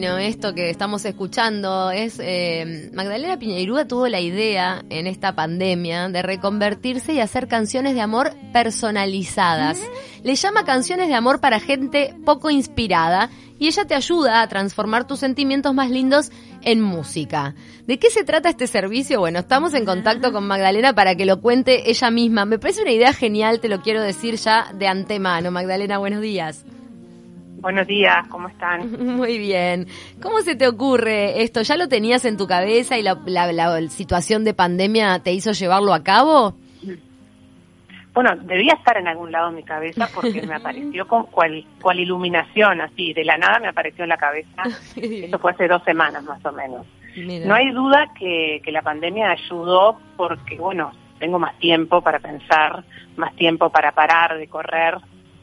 Divino esto que estamos escuchando. Es eh, Magdalena Piñeirúa tuvo la idea en esta pandemia de reconvertirse y hacer canciones de amor personalizadas. Le llama canciones de amor para gente poco inspirada y ella te ayuda a transformar tus sentimientos más lindos en música. ¿De qué se trata este servicio? Bueno, estamos en contacto con Magdalena para que lo cuente ella misma. Me parece una idea genial, te lo quiero decir ya de antemano. Magdalena, buenos días. Buenos días, ¿cómo están? Muy bien. ¿Cómo se te ocurre esto? ¿Ya lo tenías en tu cabeza y la, situación de pandemia te hizo llevarlo a cabo? Bueno, debía estar en algún lado en mi cabeza porque me apareció con cual, cual iluminación, así, de la nada me apareció en la cabeza. Eso fue hace dos semanas más o menos. No hay duda que, que la pandemia ayudó porque, bueno, tengo más tiempo para pensar, más tiempo para parar de correr,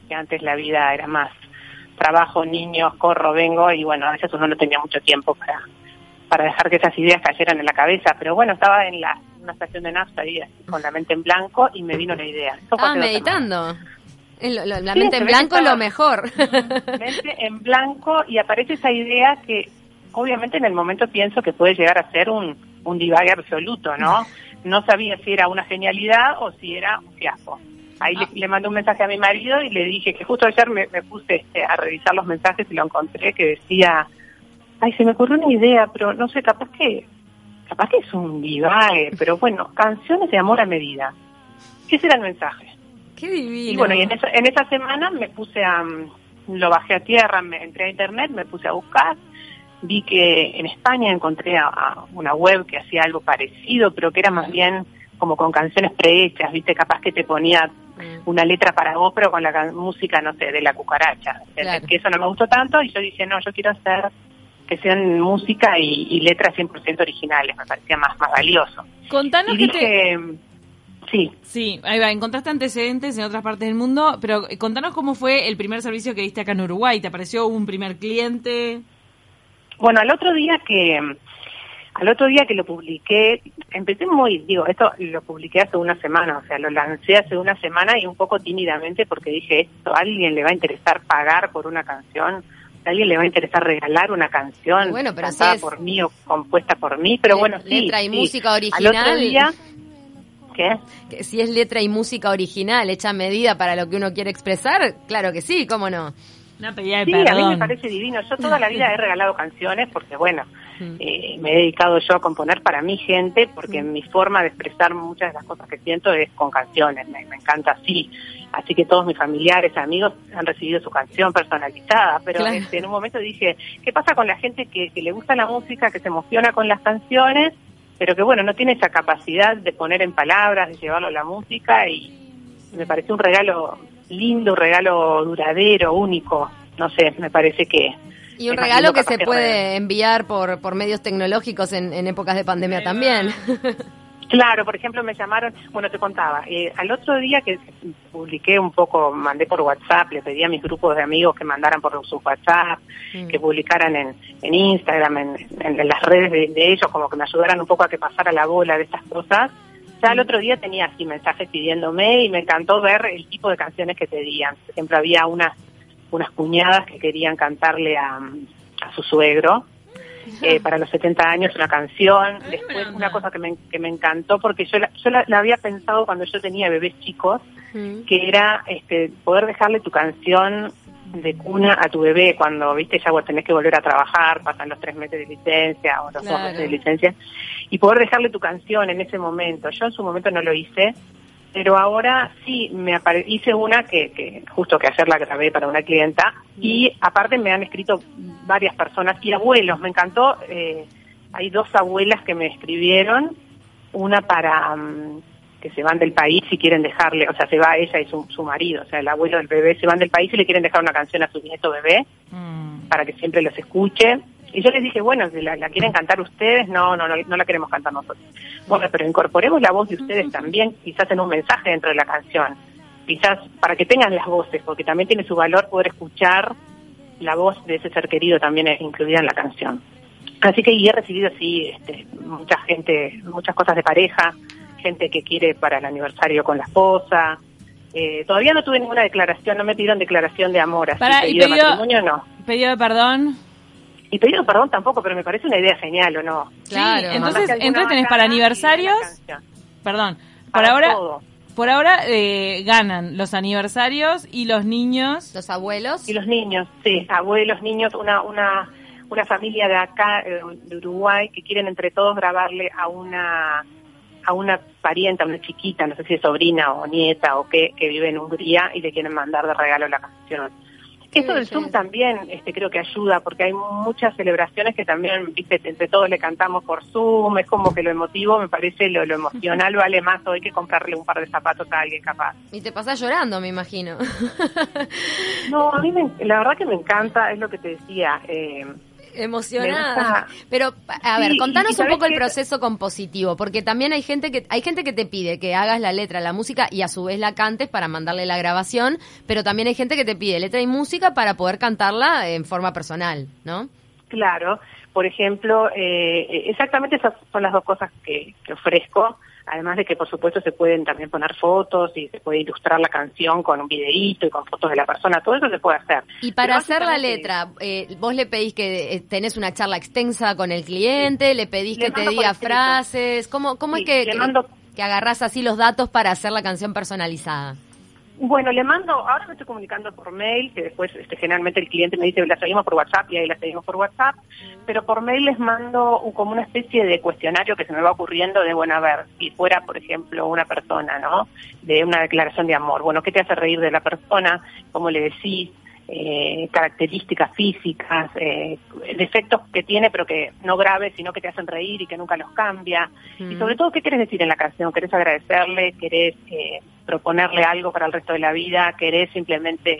que antes la vida era más trabajo, niños, corro, vengo y bueno, a veces uno no tenía mucho tiempo para, para dejar que esas ideas cayeran en la cabeza, pero bueno, estaba en la, una estación de nafta ahí con la mente en blanco y me vino la idea. Ah, meditando. la mente en blanco es lo mejor. Mente en blanco y aparece esa idea que obviamente en el momento pienso que puede llegar a ser un, un divague absoluto, ¿no? No sabía si era una genialidad o si era un fiasco. Ahí le, le, mandé un mensaje a mi marido y le dije que justo ayer me, puse este, a revisar los mensajes y lo encontré que decía, ay, se me ocurrió una idea, pero no sé, capaz que, capaz que es un divague, pero bueno, canciones de amor a medida. ¿Qué será el mensaje? Qué divino. Y bueno, y en esa, en esa semana me puse a, lo bajé a tierra, me entré a internet, me puse a buscar, vi que en España encontré a una web que hacía algo parecido, pero que era más bien como con canciones prehechas, viste, capaz que te ponía mm. una letra para vos, pero con la música, no sé, de la cucaracha. Que eso no me gustó tanto y yo dije, no, yo quiero hacer que sean música y, letras 100% originales, me parecía más, más valioso. Contanos y dije, Sí. Sí, ahí va, encontraste antecedentes en otras partes del mundo, pero contanos cómo fue el primer servicio que diste acá en Uruguay. ¿Te apareció un primer cliente? Bueno, al otro día que al otro día que lo publiqué, empecé muy, digo, esto lo publiqué hace una semana, o sea, lo lancé hace una semana y un poco tímidamente porque dije, esto, ¿a alguien le va a interesar pagar por una canción? ¿A alguien le va a interesar regalar una canción bueno, pero cantada por mí o compuesta por mí? Pero bueno, sí. Letra y música original. Al otro día... ¿Qué? Que si es letra y música original, hecha a medida para lo que uno quiere expresar, claro que sí, ¿cómo no? Una sí, a mí me parece divino. Yo toda la vida he regalado canciones porque, bueno. Eh, me he dedicado yo a componer para mi gente porque mi forma de expresar muchas de las cosas que siento es con canciones. Me, encanta así. Así que todos mis familiares, amigos han recibido su canción personalizada. Pero este, en un momento dije, ¿qué pasa con la gente que, que le gusta la música, que se emociona con las canciones, pero que, bueno, no tiene esa capacidad de poner en palabras, de llevarlo a la música y me pareció un regalo lindo, un regalo duradero, único. No sé, me parece que... Y un regalo que se puede enviar por, por medios tecnológicos en, en épocas de pandemia también. Claro, por ejemplo, me llamaron, bueno, te contaba, eh, al otro día que publiqué un poco, mandé por WhatsApp, le pedí a mis grupos de amigos que mandaran por su WhatsApp, mm. que publicaran en, en Instagram, en, en, las redes de, de, ellos, como que me ayudaran un poco a que pasara la bola de estas cosas. Ya el otro día tenía así mensajes pidiéndome y me encantó ver el tipo de canciones que pedían. Siempre había unas, unas cuñadas que querían cantarle a, a su suegro. Eh, para los 70 años una canción, después una cosa que me, que me encantó porque yo, la, yo la, había pensado cuando yo tenía bebés chicos, que era este, poder dejarle tu canción de cuna a tu bebé cuando, viste, ya vos tenés que volver a trabajar, pasan los tres meses de licencia o los dos meses de licencia, y poder dejarle tu canción en ese momento. Yo en su momento no lo hice, pero ahora sí me hice una que, que justo que ayer la grabé para una clienta y aparte me han escrito varias personas y abuelos, me encantó, eh, hay dos abuelas que me escribieron, una para... Mm, que se van del país y quieren dejarle, o sea, se va ella y su, su marido, o sea, el abuelo del bebé se van del país y le quieren dejar una canción a su nieto bebé mm. para que siempre los escuche. Y yo les dije, bueno, si la, quieren cantar ustedes, no, no, no, no la queremos cantar nosotros. Bueno, pero incorporemos la voz de ustedes también, quizás en un mensaje dentro de la canción, quizás para que tengan las voces, porque también tiene su valor poder escuchar la voz de ese ser querido también incluida en la canción. Así que y he recibido así este, mucha gente, muchas cosas de pareja, gente que quiere para el aniversario con la esposa. Eh, todavía no tuve ninguna declaración, no me pidieron declaración de amor, así para, pedido, de matrimonio no. ¿Pedido de perdón? Y pedido perdón tampoco, pero me parece una idea genial, ¿o no? Claro. entonces, entonces tenés para aniversarios, perdón, por ahora... Por ahora eh, ganan los aniversarios y los niños. Los abuelos. Y los niños, sí, abuelos, niños, una, una, una familia de acá, eh, de Uruguay, que quieren entre todos grabarle a una a una parienta, una chiquita, no sé si es sobrina o nieta o qué, que vive en Hungría y le quieren mandar de regalo la canción. Eso del Zoom también este, creo que ayuda, porque hay muchas celebraciones que también, viste, entre todos le cantamos por Zoom, es como que lo emotivo, me parece, lo, lo emocional vale más hoy que comprarle un par de zapatos a alguien capaz. Y te pasas llorando, me imagino. no, a mí la verdad que me encanta, es lo que te decía, eh, emocionada. Pero a ver, contanos un poco el proceso compositivo, porque también hay gente que hay gente que te pide que hagas la letra, la música y a su vez la cantes para mandarle la grabación, pero también hay gente que te pide letra y música para poder cantarla en forma personal, ¿no? Claro, por ejemplo, eh, exactamente esas son las dos cosas que, que ofrezco además de que por supuesto se pueden también poner fotos y se puede ilustrar la canción con un videíto y con fotos de la persona, todo eso se puede hacer. Y para hacer la letra, eh, vos le pedís que eh, tenés una charla extensa con el cliente, le pedís que te diga frases, ¿cómo, cómo es que, que, que agarrás así los datos para hacer la canción personalizada? Bueno, le mando, ahora me estoy comunicando por mail, que después este, generalmente el cliente me dice, la seguimos por WhatsApp y ahí la seguimos por WhatsApp, pero por mail les mando como una especie de cuestionario que se me va ocurriendo de, bueno, a ver, si fuera, por ejemplo, una persona, ¿no? De una declaración de amor, bueno, ¿qué te hace reír de la persona? ¿Cómo le decís? Eh, características físicas, eh, defectos que tiene pero que no graves, sino que te hacen reír y que nunca los cambia. Y sobre todo, ¿qué quieres decir en la canción? ¿Querés agradecerle? ¿Querés eh, proponerle algo para el resto de la vida? ¿Querés simplemente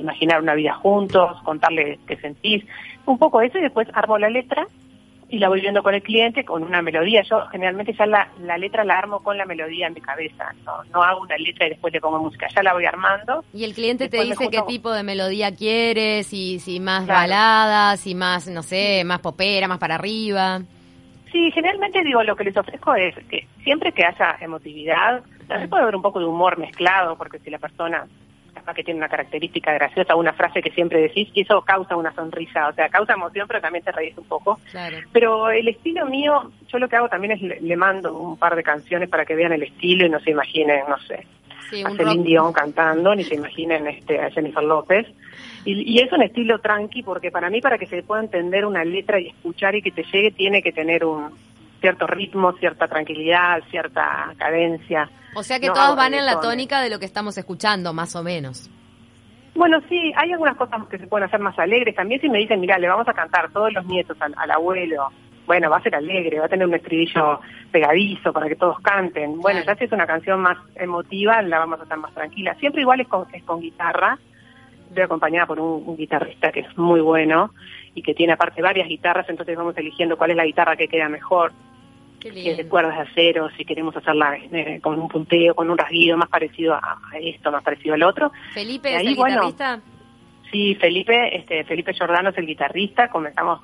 imaginar una vida juntos? ¿Contarle qué sentís? Un poco eso y después armo la letra y la voy viendo con el cliente con una melodía. Yo generalmente ya la, la letra la armo con la melodía en mi cabeza, no, no hago una letra y después le pongo música, ya la voy armando. Y el cliente te dice qué tipo de melodía quieres, si, si más baladas, si más, no sé, más popera, más para arriba. Sí, generalmente digo, lo que les ofrezco es que siempre que haya emotividad, también puede haber un poco de humor mezclado, porque si la persona que tiene una característica graciosa, una frase que siempre decís, y eso causa una sonrisa, o sea, causa emoción, pero también te reís un poco. Pero el estilo mío, yo lo que hago también es le, mando un par de canciones para que vean el estilo y no se imaginen, no sé, a Celine Dion cantando, ni se imaginen este, a Jennifer López. Y, y, es un estilo tranqui, porque para mí, para que se pueda entender una letra y escuchar y que te llegue, tiene que tener un cierto ritmo, cierta tranquilidad, cierta cadencia. O sea que todos van en la tónica de lo que estamos escuchando, más o menos. Bueno, sí, hay algunas cosas que se pueden hacer más alegres. También si me dicen, mira, le vamos a cantar todos los nietos al, abuelo, bueno, va a ser alegre, va a tener un estribillo pegadizo para que todos canten. Bueno, ya si es una canción más emotiva, la vamos a hacer más tranquila. Siempre igual es con, es con guitarra. Estoy acompañada por un, guitarrista que es muy bueno y que tiene aparte varias guitarras, entonces vamos eligiendo cuál es la guitarra que queda mejor que de cuerdas de acero, si queremos hacerla eh, con un punteo, con un rasguido más parecido a, esto, más parecido al otro. Felipe es el guitarrista. Sí, Felipe, este, Felipe Giordano es el guitarrista. Comenzamos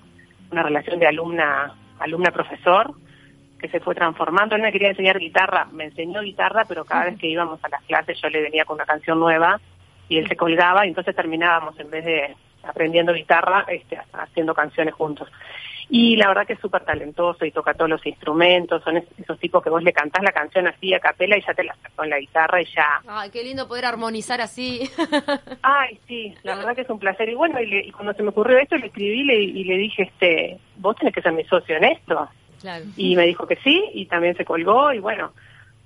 una relación de alumna, alumna profesor que se fue transformando. Él me quería enseñar guitarra, me enseñó guitarra, pero cada vez que íbamos a las clases yo le venía con una canción nueva y él se colgaba y entonces terminábamos en vez de aprendiendo guitarra, este, haciendo canciones juntos. Y la verdad que es súper talentoso y toca todos los instrumentos, son esos tipos que vos le cantás la canción así a capela y ya te la sacó en la guitarra y ya... Ay, qué lindo poder armonizar así. Ay, sí, la verdad que es un placer. Y bueno, y, cuando se me ocurrió esto, le escribí y le dije, este, vos tenés que ser mi socio en esto. Claro. Y me dijo que sí, y también se colgó, y bueno,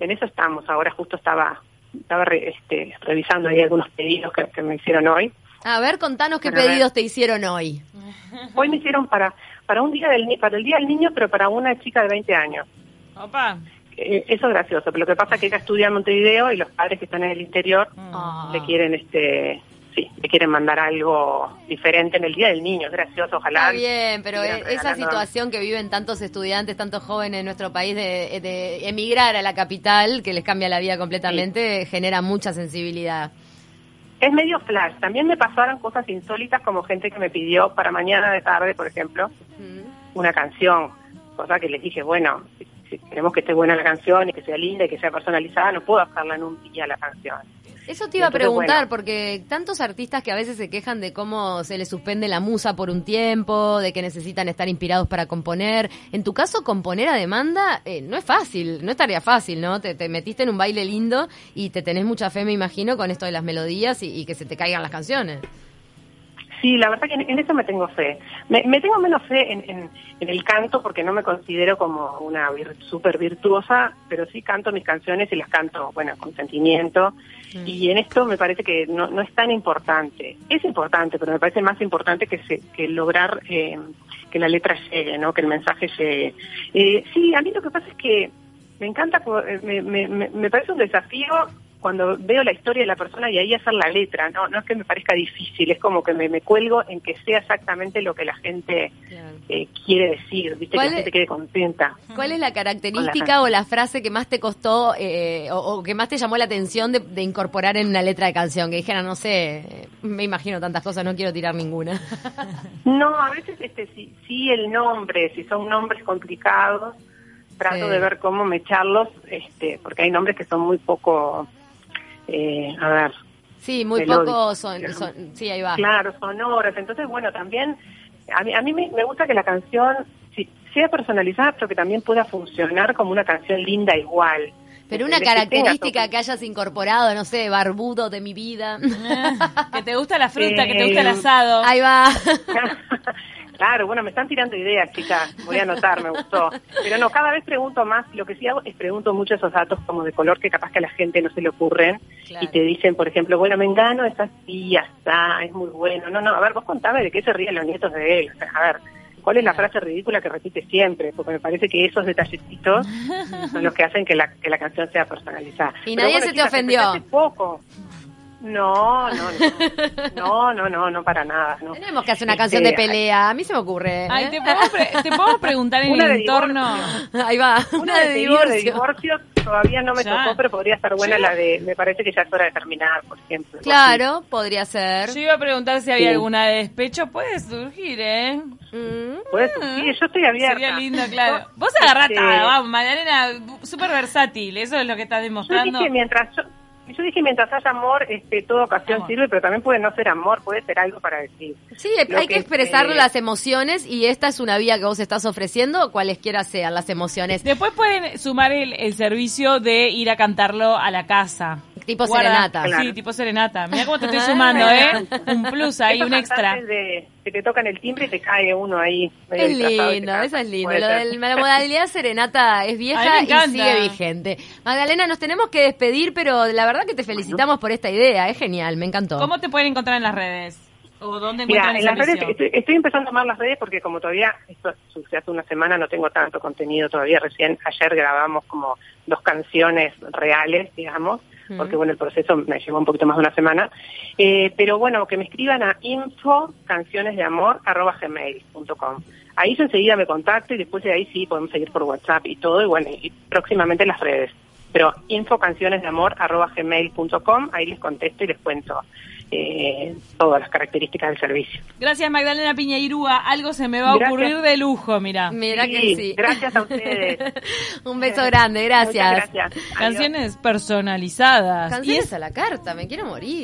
en eso estamos. Ahora justo estaba estaba este, revisando ahí algunos pedidos que, me hicieron hoy. A ver, contanos qué pedidos te hicieron hoy. Hoy me hicieron para para un día del para el día del niño, pero para una chica de 20 años. Opa. Eh, eso es gracioso, pero lo que pasa es que ella estudia en Montevideo y los padres que están en el interior mm. le quieren este sí, le quieren mandar algo diferente en el Día del Niño, es gracioso, ojalá. Está bien, pero esa situación que viven tantos estudiantes, tantos jóvenes en nuestro país de, emigrar a la capital, que les cambia la vida completamente, genera mucha sensibilidad es medio flash. También me pasaron cosas insólitas como gente que me pidió para mañana de tarde, por ejemplo, una canción, cosa que les dije, bueno, si, queremos que esté buena la canción y que sea linda y que sea personalizada, no puedo hacerla en un día la canción. Eso te iba a preguntar, porque tantos artistas que a veces se quejan de cómo se les suspende la musa por un tiempo, de que necesitan estar inspirados para componer. En tu caso, componer a demanda eh, no es fácil, no es tarea fácil, ¿no? Te, metiste en un baile lindo y te tenés mucha fe, me imagino, con esto de las melodías y que se te caigan las canciones. Sí, la verdad que en, eso me tengo fe. Me, tengo menos fe en, el canto porque no me considero como una súper virtuosa, pero sí canto mis canciones y las canto, bueno, con sentimiento. Mm. Y en esto me parece que no, es tan importante. Es importante, pero me parece más importante que, que lograr eh, que la letra llegue, ¿no? Que el mensaje llegue. Eh, sí, a mí lo que pasa es que me encanta, eh, me, me, me parece un desafío cuando veo la historia de la persona y ahí hacer la letra, no, no es que me parezca difícil, es como que me, cuelgo en que sea exactamente lo que la gente eh, quiere decir, ¿viste? que la gente quede contenta. ¿Cuál es la característica o la frase que más te costó eh, o, que más te llamó la atención de, incorporar en una letra de canción? Que dijera, no sé, me imagino tantas cosas, no quiero tirar ninguna. no, a veces este sí, sí el nombre, si son nombres complicados, trato de ver cómo me echarlos, este, porque hay nombres que son muy poco eh, a ver. Sí, muy pocos son, sí, ahí va. Claro, sonoras. Entonces, bueno, también a mí, a mí me, gusta que la canción si, sea personalizada, pero que también pueda funcionar como una canción linda igual. Pero una característica que hayas incorporado, no sé, barbudo de mi vida. que te gusta la fruta, que te gusta el asado. Ahí va. Claro, bueno, me están tirando ideas, chicas. Voy a anotar, me gustó. Pero no, cada vez pregunto más. Lo que sí hago es pregunto mucho esos datos como de color que capaz que a la gente no se le ocurren. Y te dicen, por ejemplo, bueno, me engano, es así, está, es muy bueno. No, no, a ver, vos contame de qué se ríen los nietos de él. O sea, a ver, ¿cuál es la frase ridícula que repite siempre? Porque me parece que esos detallecitos son los que hacen que la, que la canción sea personalizada. Y nadie se te ofendió. poco. No, no, no, no, no, no, para nada. No. Tenemos que hacer una canción de este, pelea, a mí se me ocurre. Ay, ¿te, puedo preguntar en el entorno? Ahí va, una, de, divorcio. todavía no me tocó, pero podría estar buena la de, me parece que ya es hora de terminar, por ejemplo. Claro, podría ser. Yo iba a preguntar si había alguna de despecho, puede surgir, ¿eh? Mm. Puede surgir, yo estoy abierta. Sería lindo, claro. Vos agarrás este... vamos, Magdalena, súper versátil, eso es lo que estás demostrando. Yo mientras yo dije, mientras haya amor, este, toda ocasión sirve, pero también puede no ser amor, puede ser algo para decir. Sí, hay que, expresar las emociones y esta es una vía que vos estás ofreciendo, cualesquiera sean las emociones. Después pueden sumar el, el servicio de ir a cantarlo a la casa. Tipo serenata. Sí, tipo serenata. Mira cómo te estoy sumando, ¿eh? Un plus ahí, un extra. De, que te tocan el timbre y te cae uno ahí. Es lindo, eso es lindo. Lo de la modalidad serenata es vieja y sigue vigente. Magdalena, nos tenemos que despedir, pero la verdad que te felicitamos por esta idea. Es genial, me encantó. ¿Cómo te pueden encontrar en las redes? ¿O dónde Mira, en las redes estoy, empezando a tomar las redes porque como todavía, esto sucede hace una semana, no tengo tanto contenido todavía. Recién ayer grabamos como dos canciones reales, digamos porque bueno, el proceso me llevó un poquito más de una semana. Eh, pero bueno, que me escriban a info. Ahí yo enseguida me contacto y después de ahí sí podemos seguir por WhatsApp y todo, y bueno, y próximamente en las redes. Pero info ahí les contesto y les cuento eh, todas las características del servicio. Gracias Magdalena Piñeirúa, algo se me va a ocurrir de lujo, mira. Mira que sí. Gracias a ustedes. Un beso grande, gracias. gracias. Canciones personalizadas. Canciones a la carta, me quiero morir.